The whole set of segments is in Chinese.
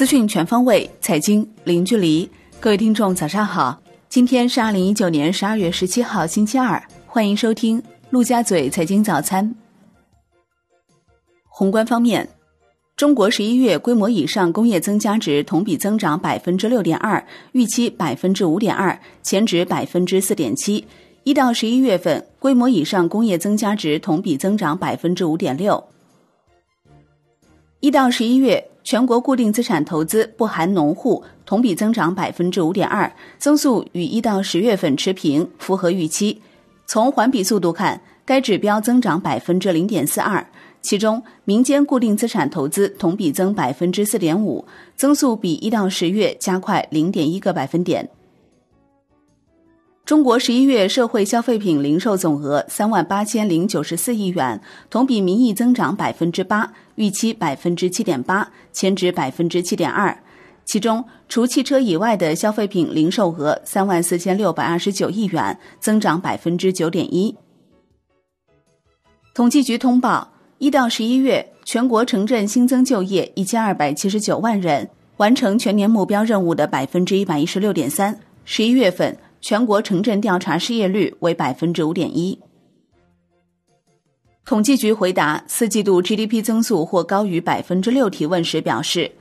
资讯全方位，财经零距离。各位听众，早上好！今天是二零一九年十二月十七号，星期二。欢迎收听陆家嘴财经早餐。宏观方面，中国十一月规模以上工业增加值同比增长百分之六点二，预期百分之五点二，前值百分之四点七。一到十一月份，规模以上工业增加值同比增长百分之五点六。一到十一月，全国固定资产投资不含农户同比增长百分之五点二，增速与一到十月份持平，符合预期。从环比速度看，该指标增长百分之零点四二，其中民间固定资产投资同比增百分之四点五，增速比一到十月加快零点一个百分点。中国十一月社会消费品零售总额三万八千零九十四亿元，同比名义增长百分之八，预期百分之七点八，前值百分之七点二。其中，除汽车以外的消费品零售额三万四千六百二十九亿元，增长百分之九点一。统计局通报，一到十一月，全国城镇新增就业一千二百七十九万人，完成全年目标任务的百分之一百一十六点三。十一月份。全国城镇调查失业率为百分之五点一。统计局回答四季度 GDP 增速或高于百分之六提问时表示，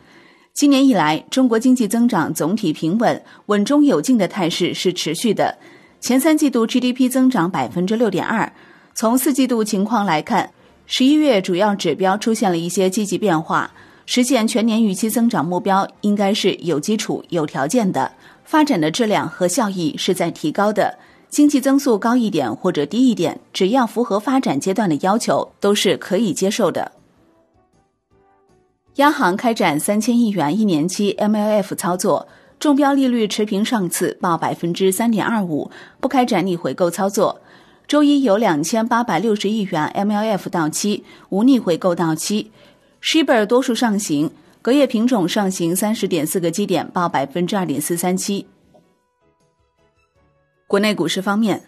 今年以来中国经济增长总体平稳、稳中有进的态势是持续的。前三季度 GDP 增长百分之六点二。从四季度情况来看，十一月主要指标出现了一些积极变化，实现全年预期增长目标应该是有基础、有条件的。发展的质量和效益是在提高的，经济增速高一点或者低一点，只要符合发展阶段的要求，都是可以接受的。央行开展三千亿元一年期 MLF 操作，中标利率持平上次报百分之三点二五，不开展逆回购操作。周一有两千八百六十亿元 MLF 到期，无逆回购到期，Shibor 多数上行。隔夜品种上行三十点四个基点，报百分之二点四三七。国内股市方面，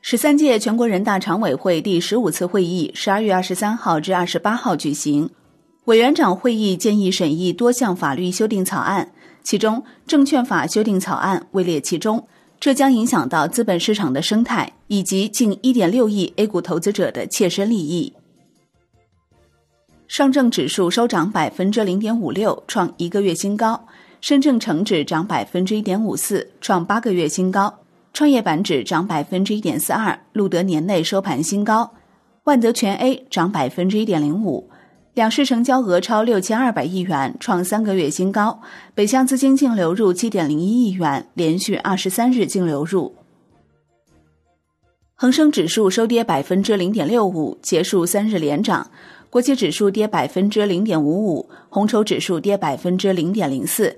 十三届全国人大常委会第十五次会议十二月二十三号至二十八号举行，委员长会议建议审议多项法律修订草案，其中证券法修订草案位列其中，这将影响到资本市场的生态以及近一点六亿 A 股投资者的切身利益。上证指数收涨百分之零点五六，创一个月新高；深证成指涨百分之一点五四，创八个月新高；创业板指涨百分之一点四二，录得年内收盘新高；万德全 A 涨百分之一点零五，两市成交额超六千二百亿元，创三个月新高；北向资金净流入七点零一亿元，连续二十三日净流入。恒生指数收跌百分之零点六五，结束三日连涨。国际指数跌百分之零点五五，红筹指数跌百分之零点零四，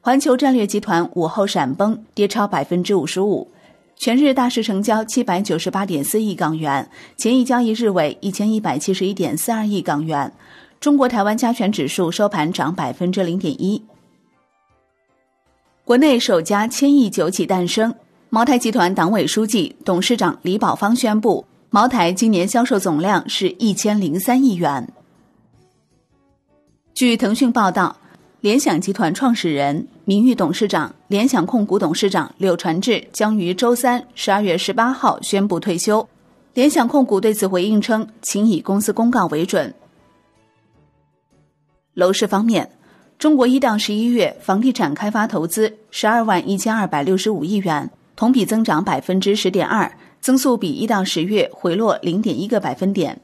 环球战略集团午后闪崩，跌超百分之五十五。全日大市成交七百九十八点四亿港元，前一交易日为一千一百七十一点四二亿港元。中国台湾加权指数收盘涨百分之零点一。国内首家千亿酒企诞生，茅台集团党委书记、董事长李保芳宣布。茅台今年销售总量是一千零三亿元。据腾讯报道，联想集团创始人、名誉董事长、联想控股董事长柳传志将于周三十二月十八号宣布退休。联想控股对此回应称，请以公司公告为准。楼市方面，中国一到十一月房地产开发投资十二万一千二百六十五亿元，同比增长百分之十点二。增速比一到十月回落零点一个百分点。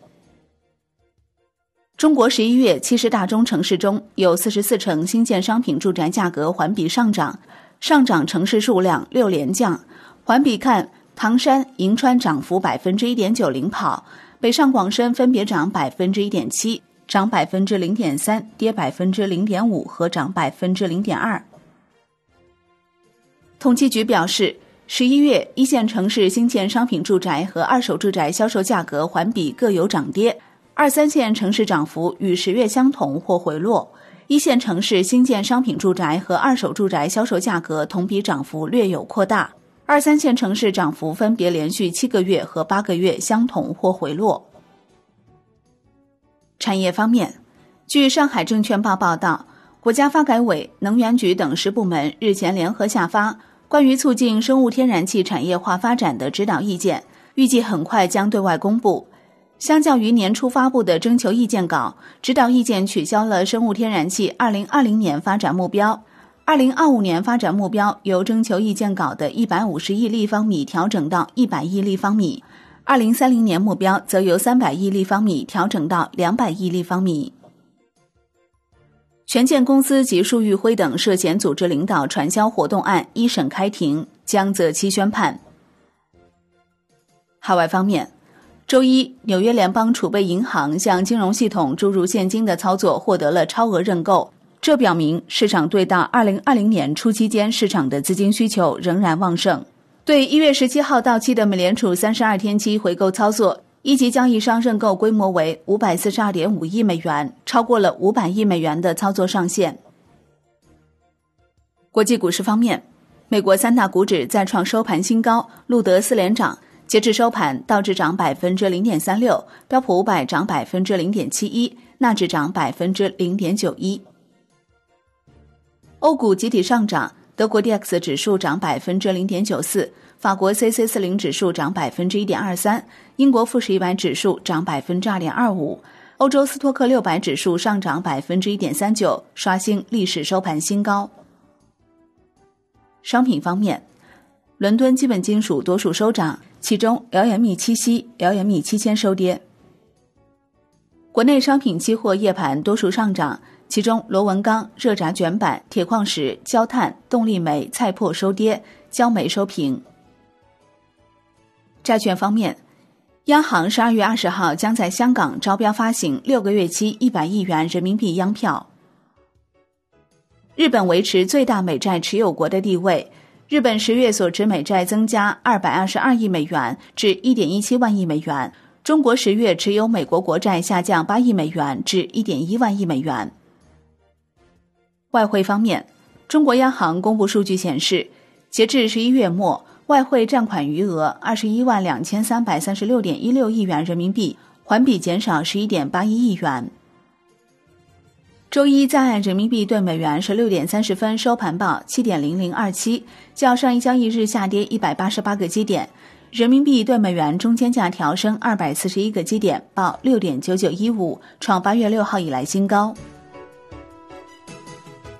中国十一月七十大中城市中有四十四城新建商品住宅价格环比上涨，上涨城市数量六连降。环比看，唐山、银川涨幅百分之一点九领跑，北上广深分别涨百分之一点七、涨百分之零点三、跌百分之零点五和涨百分之零点二。统计局表示。十一月，一线城市新建商品住宅和二手住宅销售价格环比各有涨跌，二三线城市涨幅与十月相同或回落。一线城市新建商品住宅和二手住宅销售价格同比涨幅略有扩大，二三线城市涨幅分别连续七个月和八个月相同或回落。产业方面，据上海证券报报道。国家发改委、能源局等十部门日前联合下发《关于促进生物天然气产业化发展的指导意见》，预计很快将对外公布。相较于年初发布的征求意见稿，指导意见取消了生物天然气2020年发展目标，2025年发展目标由征求意见稿的150亿立方米调整到100亿立方米，2030年目标则由300亿立方米调整到200亿立方米。权健公司及束玉辉等涉嫌组织领导传销活动案一审开庭，江泽期宣判。海外方面，周一，纽约联邦储备银行向金融系统注入现金的操作获得了超额认购，这表明市场对到二零二零年初期间市场的资金需求仍然旺盛。对一月十七号到期的美联储三十二天期回购操作。一级交易商认购规模为五百四十二点五亿美元，超过了五百亿美元的操作上限。国际股市方面，美国三大股指再创收盘新高，录得四连涨。截至收盘，道指涨百分之零点三六，标普五百涨百分之零点七一，纳指涨百分之零点九一。欧股集体上涨，德国 D X 指数涨百分之零点九四。法国 C C 四零指数涨百分之一点二三，英国富时一百指数涨百分之二点二五，欧洲斯托克六百指数上涨百分之一点三九，刷新历史收盘新高。商品方面，伦敦基本金属多数收涨，其中 LME 七锡、LME 七千收跌。国内商品期货夜盘多数上涨，其中螺纹钢、热轧卷板、铁矿石、焦炭、动力煤、菜粕收跌，焦煤收平。债券方面，央行十二月二十号将在香港招标发行六个月期一百亿元人民币央票。日本维持最大美债持有国的地位，日本十月所持美债增加二百二十二亿美元至一点一七万亿美元。中国十月持有美国国债下降八亿美元至一点一万亿美元。外汇方面，中国央行公布数据显示，截至十一月末。外汇占款余额二十一万两千三百三十六点一六亿元人民币，环比减少十一点八一亿元。周一在岸人民币对美元十六点三十分收盘报七点零零二七，较上一交易日下跌一百八十八个基点。人民币对美元中间价调升二百四十一个基点，报六点九九一五，创八月六号以来新高。